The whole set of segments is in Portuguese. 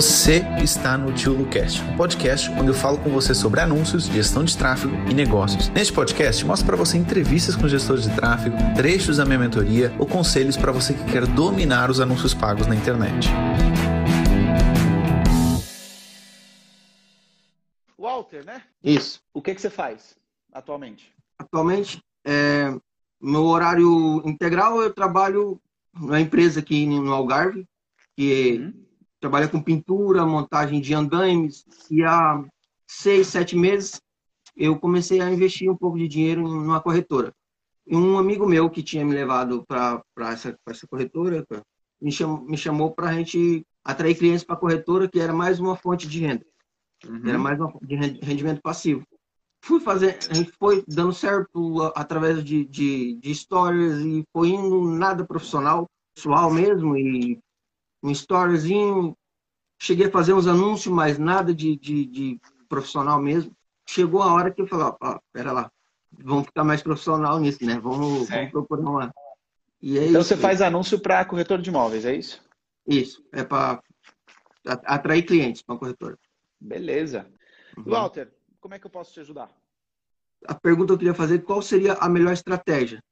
Você está no Tio Lucast, um podcast onde eu falo com você sobre anúncios, gestão de tráfego e negócios. Neste podcast, mostro para você entrevistas com gestores de tráfego, trechos da minha mentoria ou conselhos para você que quer dominar os anúncios pagos na internet. Walter, né? Isso. O que, que você faz atualmente? Atualmente, é, meu horário integral eu trabalho numa empresa aqui no Algarve, que uhum. Trabalha com pintura, montagem de andaimes, e há seis, sete meses eu comecei a investir um pouco de dinheiro numa corretora. E um amigo meu que tinha me levado para essa, essa corretora me chamou, me chamou para a gente atrair clientes para a corretora, que era mais uma fonte de renda. Uhum. Era mais uma, de rendimento passivo fui fazer, a gente foi dando certo através de, de, de histórias e foi indo nada profissional, pessoal mesmo, e um storyzinho. Cheguei a fazer uns anúncios, mas nada de, de, de profissional mesmo. Chegou a hora que eu falei, ó, pera lá, vamos ficar mais profissional nisso, né? Vamos, vamos procurar uma. E é então isso, você faz anúncio para corretor de imóveis, é isso? Isso, é para atrair clientes para corretora. Beleza. Uhum. Walter, como é que eu posso te ajudar? A pergunta que eu queria fazer, qual seria a melhor estratégia?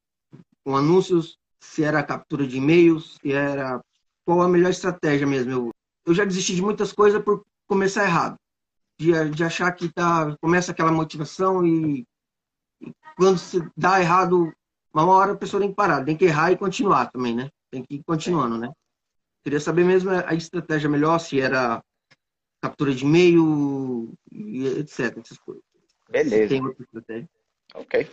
Com anúncios, se era captura de e-mails, se era... Qual a melhor estratégia mesmo? Eu, eu já desisti de muitas coisas por começar errado. De, de achar que tá, começa aquela motivação e, e quando se dá errado, uma hora a pessoa tem que parar, tem que errar e continuar também, né? Tem que ir continuando, né? Queria saber mesmo a estratégia melhor, se era captura de e-mail, etc. Essas coisas. Beleza. Tem outra estratégia. Ok.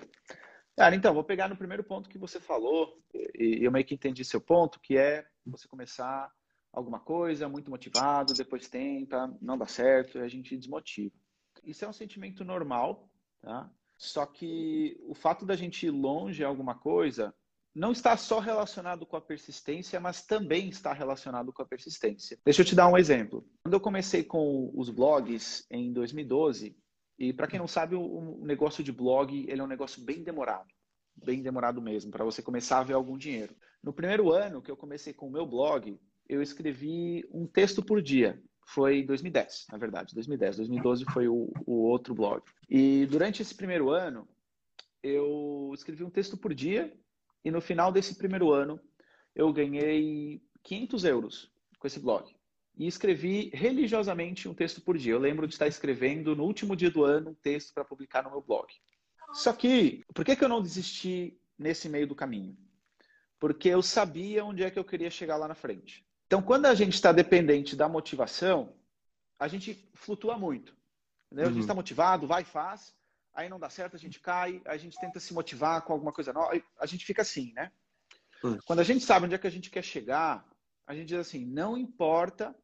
Cara, então, vou pegar no primeiro ponto que você falou, e eu meio que entendi seu ponto, que é você começar alguma coisa muito motivado, depois tenta, não dá certo, a gente desmotiva. Isso é um sentimento normal, tá? Só que o fato da gente ir longe em alguma coisa não está só relacionado com a persistência, mas também está relacionado com a persistência. Deixa eu te dar um exemplo. Quando eu comecei com os blogs em 2012, e para quem não sabe, o, negócio de blog ele é um negócio bem demorado, bem demorado mesmo, para você começar a ver algum dinheiro. No primeiro ano que eu comecei com o meu blog, eu escrevi um texto por dia. Foi 2010, na verdade, 2010. 2012 foi o, o outro blog. E durante esse primeiro ano, eu escrevi um texto por dia e no final desse primeiro ano, eu ganhei 500 euros com esse blog. E escrevi religiosamente um texto por dia. Eu lembro de estar escrevendo no último dia do ano um texto para publicar no meu blog. Só que, por que, que eu não desisti nesse meio do caminho? Porque eu sabia onde é que eu queria chegar lá na frente. Então, quando a gente está dependente da motivação, a gente flutua muito. Entendeu? Uhum. A gente está uhum. motivado, vai e faz aí não dá certo, a gente cai, a gente tenta se motivar com alguma coisa nova, a gente fica assim, né? Quando a gente sabe onde é que a gente quer chegar, a gente diz assim, não importa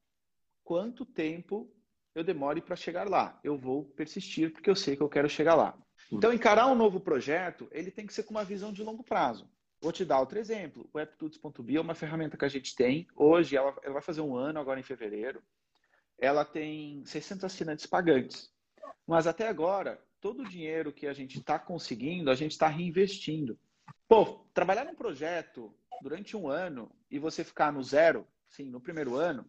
quanto tempo eu demore para chegar lá, eu vou persistir porque eu sei que eu quero chegar lá. Então, encarar um novo projeto, ele tem que ser com uma visão de longo prazo. Vou te dar outro exemplo. O AppTuts.bi é uma ferramenta que a gente tem. Hoje, ela, ela vai fazer um ano, agora em fevereiro. Ela tem 600 assinantes pagantes. Mas até agora, todo o dinheiro que a gente está conseguindo, a gente está reinvestindo. Pô, trabalhar num projeto durante um ano e você ficar no zero, sim, no primeiro ano,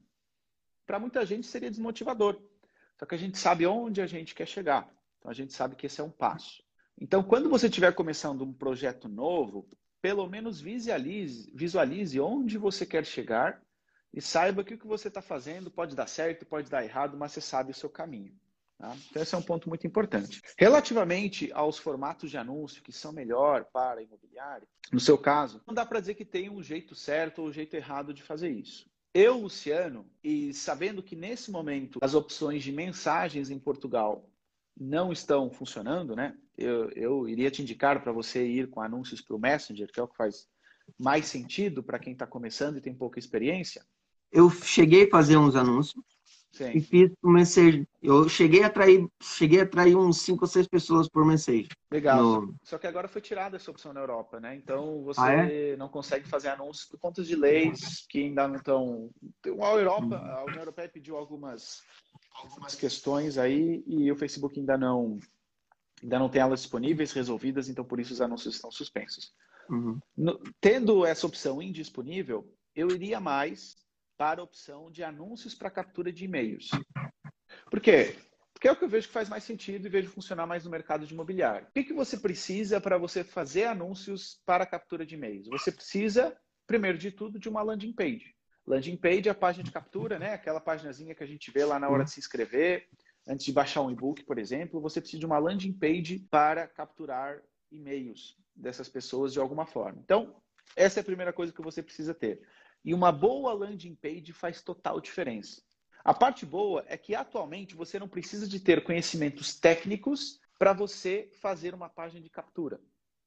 para muita gente seria desmotivador. Só que a gente sabe onde a gente quer chegar. Então a gente sabe que esse é um passo. Então, quando você estiver começando um projeto novo, pelo menos visualize, visualize onde você quer chegar e saiba que o que você está fazendo pode dar certo, pode dar errado, mas você sabe o seu caminho. Tá? Então, esse é um ponto muito importante. Relativamente aos formatos de anúncio que são melhor para imobiliário, no seu caso, não dá para dizer que tem um jeito certo ou um jeito errado de fazer isso. Eu, Luciano, e sabendo que nesse momento as opções de mensagens em Portugal não estão funcionando, né? Eu, eu iria te indicar para você ir com anúncios para o Messenger, que é o que faz mais sentido para quem está começando e tem pouca experiência. Eu cheguei a fazer uns anúncios Sim. E fiz um mensagem. Eu cheguei a atrair, cheguei a atrair uns 5 ou 6 pessoas por mensagem. Legal. No... Só que agora foi tirada essa opção na Europa, né? Então você ah, é? não consegue fazer anúncios por conta de leis que ainda não estão. A Europa, a União Europeia pediu algumas, algumas questões aí e o Facebook ainda não ainda não tem elas disponíveis, resolvidas, então por isso os anúncios estão suspensos. Uhum. No, tendo essa opção indisponível, eu iria mais para a opção de anúncios para captura de e-mails. Por quê? Porque é o que eu vejo que faz mais sentido e vejo funcionar mais no mercado de imobiliário. O que, que você precisa para você fazer anúncios para captura de e-mails? Você precisa, primeiro de tudo, de uma landing page. Landing page é a página de captura, né? Aquela paginazinha que a gente vê lá na hora de se inscrever, antes de baixar um e-book, por exemplo. Você precisa de uma landing page para capturar e-mails dessas pessoas de alguma forma. Então, essa é a primeira coisa que você precisa ter. E uma boa landing page faz total diferença. A parte boa é que atualmente você não precisa de ter conhecimentos técnicos para você fazer uma página de captura.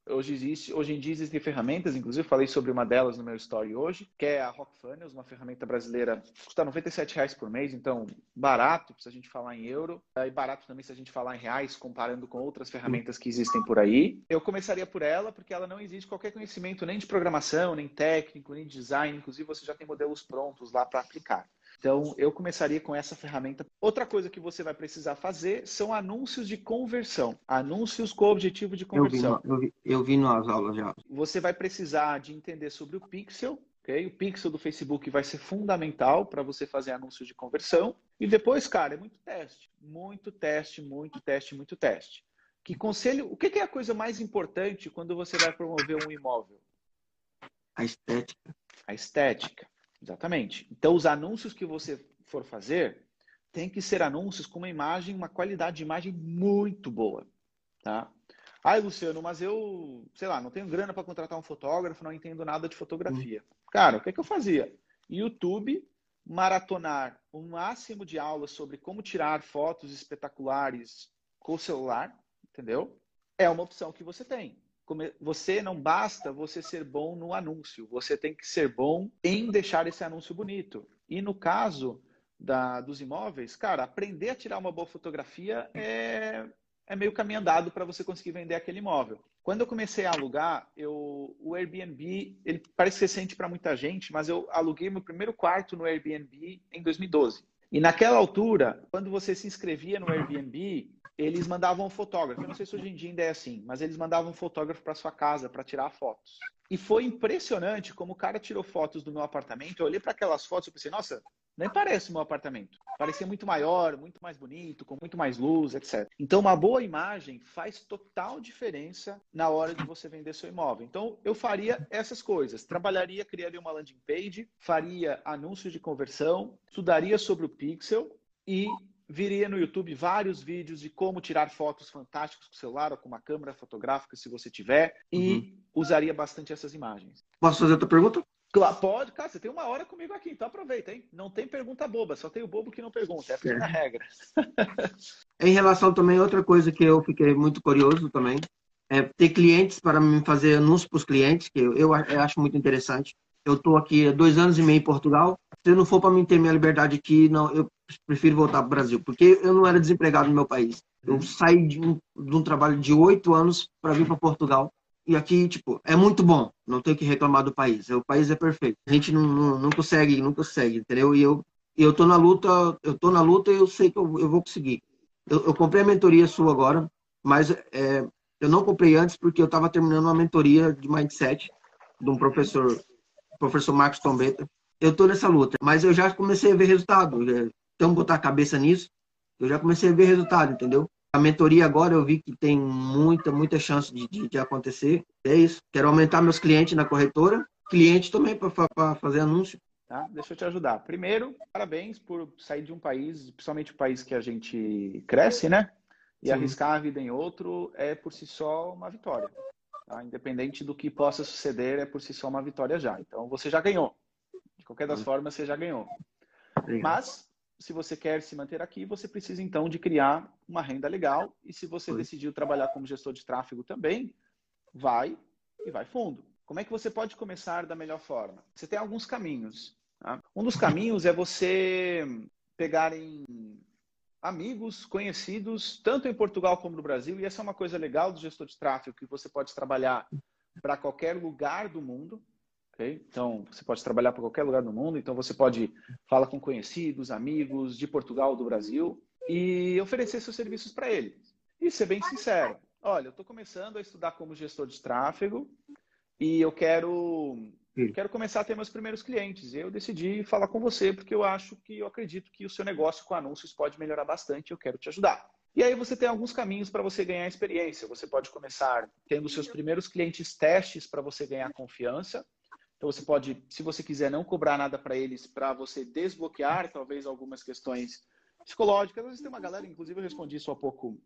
Hoje, existe, hoje em dia existem ferramentas, inclusive falei sobre uma delas no meu story hoje, que é a Rock Funnels, uma ferramenta brasileira, custa R$ por mês, então barato se a gente falar em euro, e barato também se a gente falar em reais, comparando com outras ferramentas que existem por aí. Eu começaria por ela, porque ela não exige qualquer conhecimento nem de programação, nem técnico, nem de design, inclusive você já tem modelos prontos lá para aplicar. Então, eu começaria com essa ferramenta. Outra coisa que você vai precisar fazer são anúncios de conversão. Anúncios com objetivo de conversão. Eu vi, eu vi, eu vi nas aulas já. Você vai precisar de entender sobre o pixel. Okay? O pixel do Facebook vai ser fundamental para você fazer anúncios de conversão. E depois, cara, é muito teste. Muito teste, muito teste, muito teste. Que conselho, o que é a coisa mais importante quando você vai promover um imóvel? A estética. A estética. Exatamente. Então, os anúncios que você for fazer tem que ser anúncios com uma imagem, uma qualidade de imagem muito boa, tá? Ai, Luciano, mas eu, sei lá, não tenho grana para contratar um fotógrafo, não entendo nada de fotografia. Hum. Cara, o que, é que eu fazia? YouTube, maratonar o máximo de aulas sobre como tirar fotos espetaculares com o celular, entendeu? É uma opção que você tem você não basta você ser bom no anúncio, você tem que ser bom em deixar esse anúncio bonito. E no caso da, dos imóveis, cara, aprender a tirar uma boa fotografia é, é meio caminho andado para você conseguir vender aquele imóvel. Quando eu comecei a alugar, eu, o Airbnb, ele parece recente para muita gente, mas eu aluguei meu primeiro quarto no Airbnb em 2012. E naquela altura, quando você se inscrevia no Airbnb, eles mandavam um fotógrafo. Eu não sei se hoje em dia ainda é assim, mas eles mandavam um fotógrafo para sua casa para tirar fotos. E foi impressionante como o cara tirou fotos do meu apartamento. Eu olhei para aquelas fotos e pensei, nossa, nem parece o meu apartamento. Parecia muito maior, muito mais bonito, com muito mais luz, etc. Então, uma boa imagem faz total diferença na hora de você vender seu imóvel. Então, eu faria essas coisas. Trabalharia, criaria uma landing page, faria anúncios de conversão, estudaria sobre o pixel e viria no YouTube vários vídeos de como tirar fotos fantásticas com o celular ou com uma câmera fotográfica, se você tiver, e uhum. usaria bastante essas imagens. Posso fazer outra pergunta? Claro, pode, cara, você tem uma hora comigo aqui, então aproveita, hein? Não tem pergunta boba, só tem o bobo que não pergunta, é a primeira regra. em relação também, outra coisa que eu fiquei muito curioso também, é ter clientes para me fazer anúncios para os clientes, que eu, eu acho muito interessante. Eu estou aqui há dois anos e meio em Portugal. Se não for para mim ter minha liberdade aqui, não, eu prefiro voltar para o Brasil, porque eu não era desempregado no meu país. Eu saí de um, de um trabalho de oito anos para vir para Portugal. E aqui, tipo, é muito bom. Não tenho que reclamar do país. O país é perfeito. A gente não, não, não consegue, não consegue, entendeu? E eu, eu tô na luta, eu tô na luta e eu sei que eu, eu vou conseguir. Eu, eu, comprei a mentoria sua agora, mas é, eu não comprei antes porque eu estava terminando uma mentoria de mindset de um professor, professor Marcos Tombeta. Eu estou nessa luta, mas eu já comecei a ver resultado. Né? Então, botar a cabeça nisso, eu já comecei a ver resultado, entendeu? A mentoria agora eu vi que tem muita, muita chance de, de, de acontecer. É isso. Quero aumentar meus clientes na corretora, cliente também para fazer anúncio. Tá? Deixa eu te ajudar. Primeiro, parabéns por sair de um país, principalmente o país que a gente cresce, né? E Sim. arriscar a vida em outro é por si só uma vitória. Tá? Independente do que possa suceder, é por si só uma vitória já. Então você já ganhou. De qualquer das formas, você já ganhou. Obrigado. Mas se você quer se manter aqui, você precisa então de criar uma renda legal. E se você decidiu trabalhar como gestor de tráfego também, vai e vai fundo. Como é que você pode começar da melhor forma? Você tem alguns caminhos. Tá? Um dos caminhos é você pegarem amigos, conhecidos, tanto em Portugal como no Brasil. E essa é uma coisa legal do gestor de tráfego, que você pode trabalhar para qualquer lugar do mundo. Okay? Então, você pode trabalhar para qualquer lugar do mundo. Então, você pode falar com conhecidos, amigos de Portugal, do Brasil e oferecer seus serviços para eles. E ser bem sincero. Olha, eu estou começando a estudar como gestor de tráfego e eu quero Sim. quero começar a ter meus primeiros clientes. Eu decidi falar com você porque eu acho que eu acredito que o seu negócio com anúncios pode melhorar bastante. Eu quero te ajudar. E aí você tem alguns caminhos para você ganhar experiência. Você pode começar tendo seus primeiros clientes testes para você ganhar confiança. Então você pode, se você quiser, não cobrar nada para eles para você desbloquear talvez algumas questões psicológicas. Às vezes tem uma galera, inclusive eu respondi isso há pouco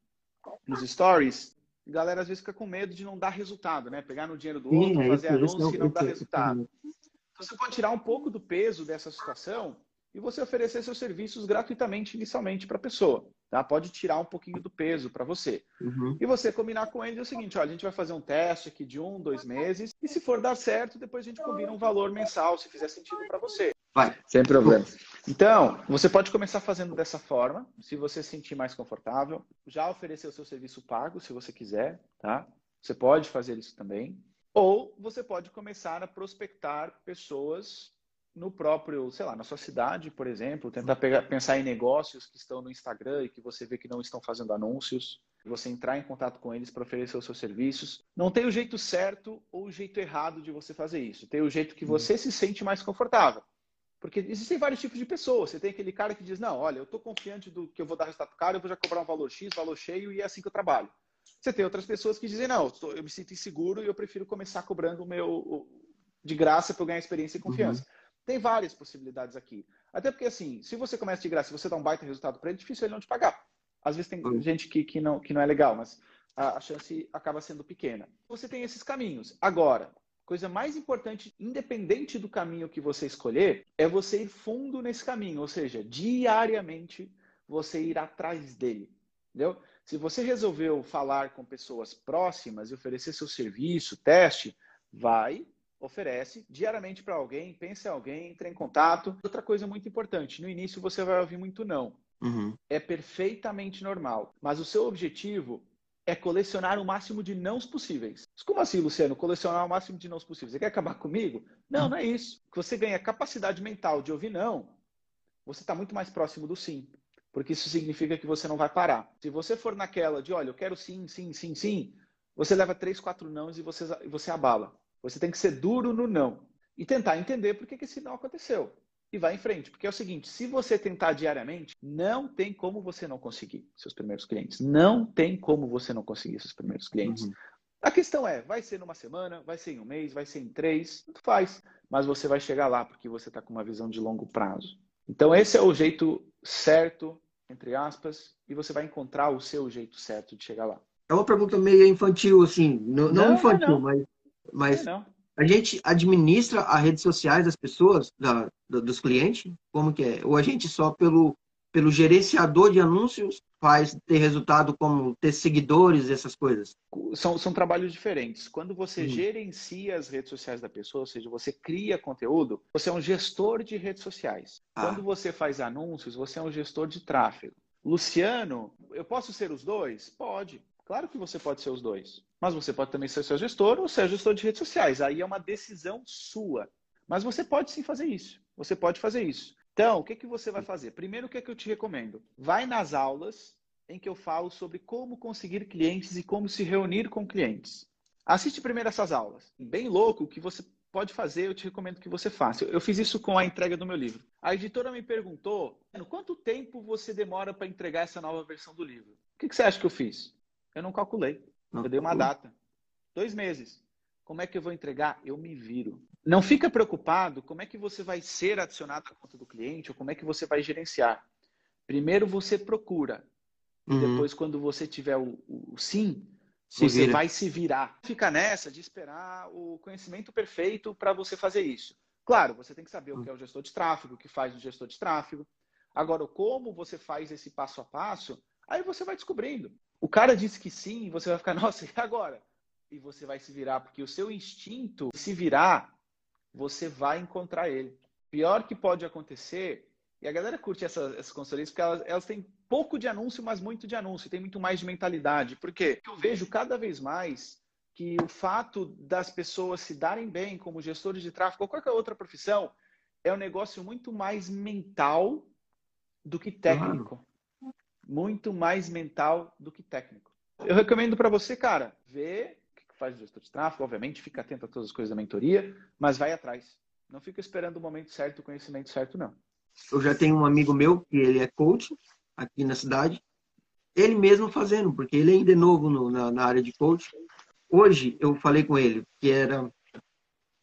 nos stories, a galera às vezes fica com medo de não dar resultado, né? Pegar no dinheiro do outro, Sim, é fazer é anúncio e não dar resultado. Então, você pode tirar um pouco do peso dessa situação e você oferecer seus serviços gratuitamente inicialmente para a pessoa. Tá? Pode tirar um pouquinho do peso para você. Uhum. E você combinar com ele é o seguinte: olha, a gente vai fazer um teste aqui de um, dois meses, e se for dar certo, depois a gente combina um valor mensal, se fizer sentido para você. Vai. Sem problema. Então, você pode começar fazendo dessa forma, se você se sentir mais confortável. Já oferecer o seu serviço pago, se você quiser, tá? Você pode fazer isso também. Ou você pode começar a prospectar pessoas no próprio, sei lá, na sua cidade, por exemplo, tentar pegar, pensar em negócios que estão no Instagram e que você vê que não estão fazendo anúncios, você entrar em contato com eles para oferecer os seus serviços. Não tem o jeito certo ou o jeito errado de você fazer isso. Tem o jeito que uhum. você se sente mais confortável. Porque existem vários tipos de pessoas. Você tem aquele cara que diz, não, olha, eu estou confiante do que eu vou dar resultado caro, eu vou já cobrar um valor X, valor cheio, e é assim que eu trabalho. Você tem outras pessoas que dizem, não, eu me sinto inseguro e eu prefiro começar cobrando o meu de graça para eu ganhar experiência e confiança. Uhum. Tem várias possibilidades aqui. Até porque, assim, se você começa de graça, se você dá um baita resultado para ele, é difícil ele não te pagar. Às vezes tem uhum. gente que, que, não, que não é legal, mas a, a chance acaba sendo pequena. Você tem esses caminhos. Agora, coisa mais importante, independente do caminho que você escolher, é você ir fundo nesse caminho, ou seja, diariamente você ir atrás dele. Entendeu? Se você resolveu falar com pessoas próximas e oferecer seu serviço, teste, vai, oferece diariamente para alguém, pense em alguém, entre em contato. Outra coisa muito importante, no início você vai ouvir muito não. Uhum. É perfeitamente normal. Mas o seu objetivo é colecionar o máximo de nãos possíveis. Como assim, Luciano? Colecionar o máximo de nãos possíveis? Você quer acabar comigo? Não, não é isso. Você ganha capacidade mental de ouvir não, você está muito mais próximo do sim. Porque isso significa que você não vai parar. Se você for naquela de, olha, eu quero sim, sim, sim, sim, você leva três, quatro nãos e você, você abala. Você tem que ser duro no não e tentar entender por que, que esse não aconteceu. E vai em frente, porque é o seguinte: se você tentar diariamente, não tem como você não conseguir seus primeiros clientes. Não tem como você não conseguir seus primeiros clientes. Uhum. A questão é: vai ser numa semana, vai ser em um mês, vai ser em três, tudo faz. Mas você vai chegar lá porque você está com uma visão de longo prazo. Então, esse é o jeito certo, entre aspas, e você vai encontrar o seu jeito certo de chegar lá. É uma pergunta meio infantil, assim. Não, não, não infantil, não. mas mas é, a gente administra as redes sociais das pessoas, da, da, dos clientes? Como que é? Ou a gente só pelo, pelo gerenciador de anúncios faz ter resultado como ter seguidores, essas coisas? São, são trabalhos diferentes. Quando você hum. gerencia as redes sociais da pessoa, ou seja, você cria conteúdo, você é um gestor de redes sociais. Ah. Quando você faz anúncios, você é um gestor de tráfego. Luciano, eu posso ser os dois? Pode. Claro que você pode ser os dois. Mas você pode também ser seu gestor ou ser gestor de redes sociais. Aí é uma decisão sua. Mas você pode sim fazer isso. Você pode fazer isso. Então, o que, que você vai fazer? Primeiro, o que, é que eu te recomendo? Vai nas aulas em que eu falo sobre como conseguir clientes e como se reunir com clientes. Assiste primeiro essas aulas. Bem louco, o que você pode fazer, eu te recomendo que você faça. Eu fiz isso com a entrega do meu livro. A editora me perguntou, quanto tempo você demora para entregar essa nova versão do livro? O que, que você acha que eu fiz? Eu não calculei. Não. Eu dei uma data. Dois meses. Como é que eu vou entregar? Eu me viro. Não fica preocupado como é que você vai ser adicionado à conta do cliente ou como é que você vai gerenciar. Primeiro você procura. Uhum. Depois, quando você tiver o, o sim, se você vira. vai se virar. Fica nessa de esperar o conhecimento perfeito para você fazer isso. Claro, você tem que saber o que é o gestor de tráfego, o que faz o gestor de tráfego. Agora, como você faz esse passo a passo, aí você vai descobrindo. O cara disse que sim, você vai ficar, nossa, e agora? E você vai se virar, porque o seu instinto se virar, você vai encontrar ele. Pior que pode acontecer, e a galera curte essas, essas consultorias porque elas, elas têm pouco de anúncio, mas muito de anúncio, tem muito mais de mentalidade. Por quê? Eu vejo cada vez mais que o fato das pessoas se darem bem como gestores de tráfego ou qualquer outra profissão é um negócio muito mais mental do que técnico muito mais mental do que técnico. Eu recomendo para você, cara, ver faz o gestor de tráfego, obviamente, fica atento a todas as coisas da mentoria, mas vai atrás. Não fica esperando o momento certo, o conhecimento certo, não. Eu já tenho um amigo meu que ele é coach aqui na cidade, ele mesmo fazendo, porque ele ainda é novo no, na, na, área de coach. Hoje eu falei com ele que era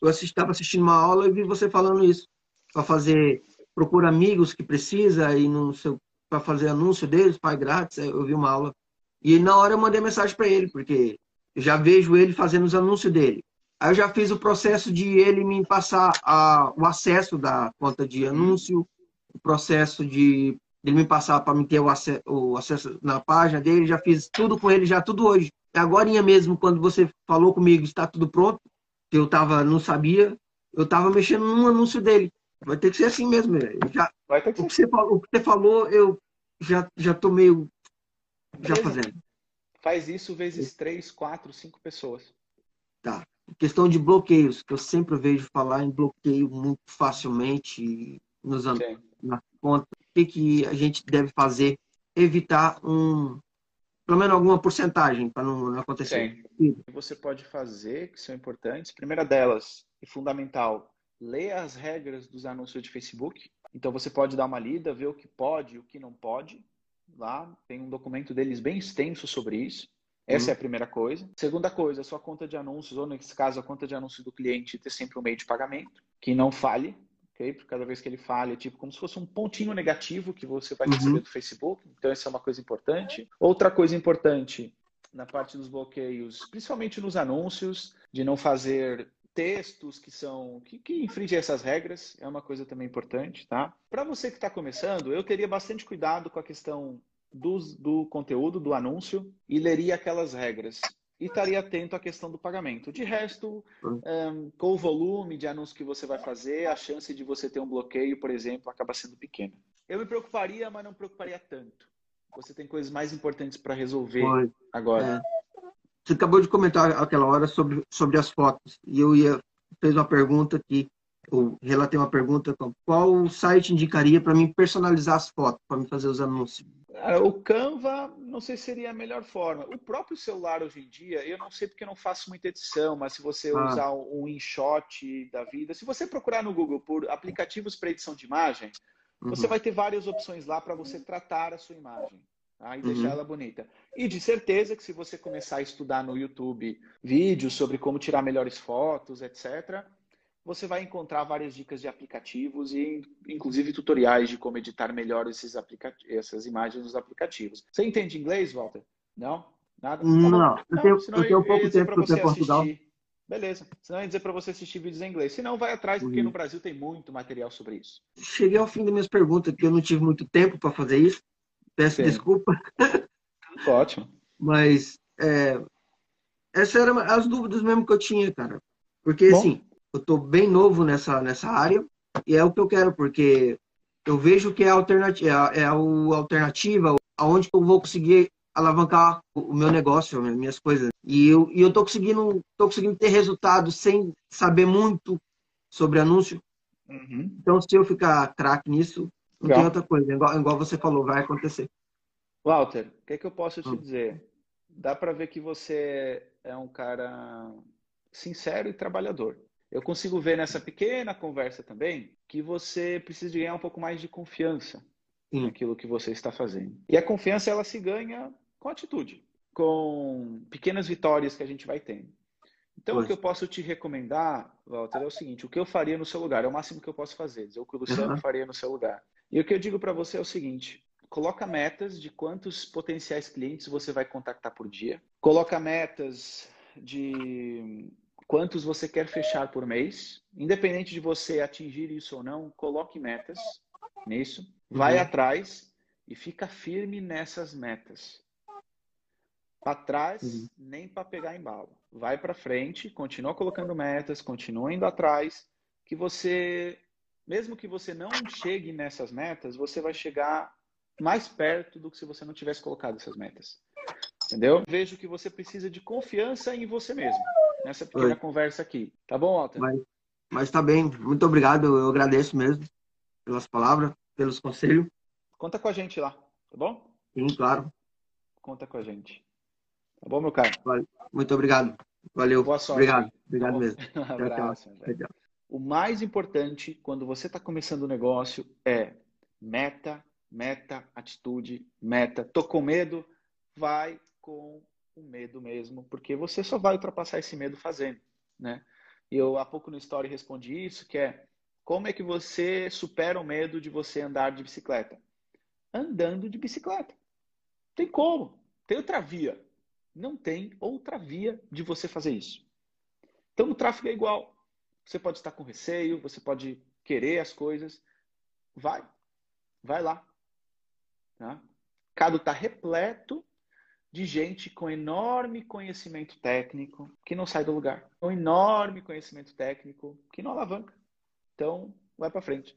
eu estava assistindo uma aula e vi você falando isso para fazer procura amigos que precisa e no seu para fazer anúncio deles, pai grátis. Eu vi uma aula e na hora eu mandei mensagem para ele porque eu já vejo ele fazendo os anúncios dele. Aí eu já fiz o processo de ele me passar a, o acesso da conta de anúncio, o processo de ele me passar para me ter o acesso, o acesso, na página dele, já fiz tudo com ele, já tudo hoje. Agora mesmo, quando você falou comigo, está tudo pronto, que eu tava, não sabia, eu estava mexendo num anúncio dele. Vai ter que ser assim mesmo. Já, Vai ter que o, que você falou, o que você falou, eu já, já tô meio já fazendo. Faz isso vezes três, quatro, cinco pessoas. Tá. Questão de bloqueios, que eu sempre vejo falar em bloqueio muito facilmente nos na conta. O que, que a gente deve fazer? Evitar um, pelo menos alguma porcentagem para não, não, acontecer. Sim. O que você pode fazer, que são importantes, primeira delas, e fundamental, leia as regras dos anúncios de Facebook. Então você pode dar uma lida, ver o que pode e o que não pode. Lá tem um documento deles bem extenso sobre isso. Essa uhum. é a primeira coisa. Segunda coisa, a sua conta de anúncios, ou nesse caso a conta de anúncios do cliente, ter sempre um meio de pagamento, que não falhe, ok? Porque cada vez que ele falha, é tipo como se fosse um pontinho negativo que você vai receber uhum. do Facebook. Então, essa é uma coisa importante. Outra coisa importante na parte dos bloqueios, principalmente nos anúncios, de não fazer textos que são que, que infringem essas regras é uma coisa também importante, tá? Para você que está começando, eu teria bastante cuidado com a questão do, do conteúdo do anúncio e leria aquelas regras e estaria atento à questão do pagamento. De resto, um, com o volume de anúncios que você vai fazer, a chance de você ter um bloqueio, por exemplo, acaba sendo pequena. Eu me preocuparia, mas não preocuparia tanto. Você tem coisas mais importantes para resolver Foi. agora. É. Você acabou de comentar aquela hora sobre, sobre as fotos. E eu ia fez uma pergunta que eu relatei uma pergunta qual site indicaria para mim personalizar as fotos para me fazer os anúncios. O Canva, não sei se seria a melhor forma. O próprio celular hoje em dia, eu não sei porque eu não faço muita edição, mas se você ah. usar um InShot da vida, se você procurar no Google por aplicativos para edição de imagem, uhum. você vai ter várias opções lá para você tratar a sua imagem. Tá? E uhum. deixar ela bonita. E de certeza que se você começar a estudar no YouTube vídeos sobre como tirar melhores fotos, etc., você vai encontrar várias dicas de aplicativos e, inclusive, tutoriais de como editar melhor esses essas imagens nos aplicativos. Você entende inglês, Walter? Não? Nada? Tá não, não. Eu, tenho, eu tenho pouco tempo para você Portugal. Beleza. Senão eu ia dizer para você assistir vídeos em inglês. Se não, vai atrás, porque uhum. no Brasil tem muito material sobre isso. Cheguei ao fim das minhas perguntas, porque eu não tive muito tempo para fazer isso. Peço Sim. desculpa. Ótimo. Mas é, essas eram as dúvidas mesmo que eu tinha, cara. Porque, Bom. assim, eu tô bem novo nessa, nessa área e é o que eu quero, porque eu vejo que é a alternativa, é a alternativa aonde eu vou conseguir alavancar o meu negócio, minhas coisas. E eu, e eu tô conseguindo, tô conseguindo ter resultados sem saber muito sobre anúncio. Uhum. Então, se eu ficar craque nisso, não tem outra coisa, igual, igual você falou, vai acontecer. Walter, o que, é que eu posso te hum. dizer? Dá para ver que você é um cara sincero e trabalhador. Eu consigo ver nessa pequena conversa também que você precisa de ganhar um pouco mais de confiança Sim. naquilo que você está fazendo. E a confiança ela se ganha com atitude, com pequenas vitórias que a gente vai tendo. Então, pois. o que eu posso te recomendar, Walter, é o seguinte: o que eu faria no seu lugar é o máximo que eu posso fazer, dizer o que o Luciano uhum. faria no seu lugar. E o que eu digo para você é o seguinte: coloca metas de quantos potenciais clientes você vai contactar por dia, coloca metas de quantos você quer fechar por mês, independente de você atingir isso ou não, coloque metas nisso, vai uhum. atrás e fica firme nessas metas. Para trás, uhum. nem para pegar embalo. Vai para frente, continua colocando metas, continua indo atrás, que você mesmo que você não chegue nessas metas, você vai chegar mais perto do que se você não tivesse colocado essas metas. Entendeu? Vejo que você precisa de confiança em você mesmo, nessa pequena Oi. conversa aqui. Tá bom, Walter? Mas, mas tá bem. Muito obrigado. Eu agradeço mesmo pelas palavras, pelos conselhos. Conta com a gente lá, tá bom? Sim, claro. Conta com a gente. Tá bom, meu cara? Muito obrigado. Valeu. Boa sorte. Obrigado. Obrigado tá mesmo. um abraço, o mais importante quando você está começando o um negócio é meta, meta, atitude, meta. Tô com medo? Vai com o medo mesmo, porque você só vai ultrapassar esse medo fazendo, né? Eu há pouco no story respondi isso, que é como é que você supera o medo de você andar de bicicleta? Andando de bicicleta. Tem como? Tem outra via. Não tem outra via de você fazer isso. Então, no tráfego é igual. Você pode estar com receio, você pode querer as coisas. Vai. Vai lá. Tá? Cado está repleto de gente com enorme conhecimento técnico que não sai do lugar. Com enorme conhecimento técnico que não alavanca. Então, vai para frente.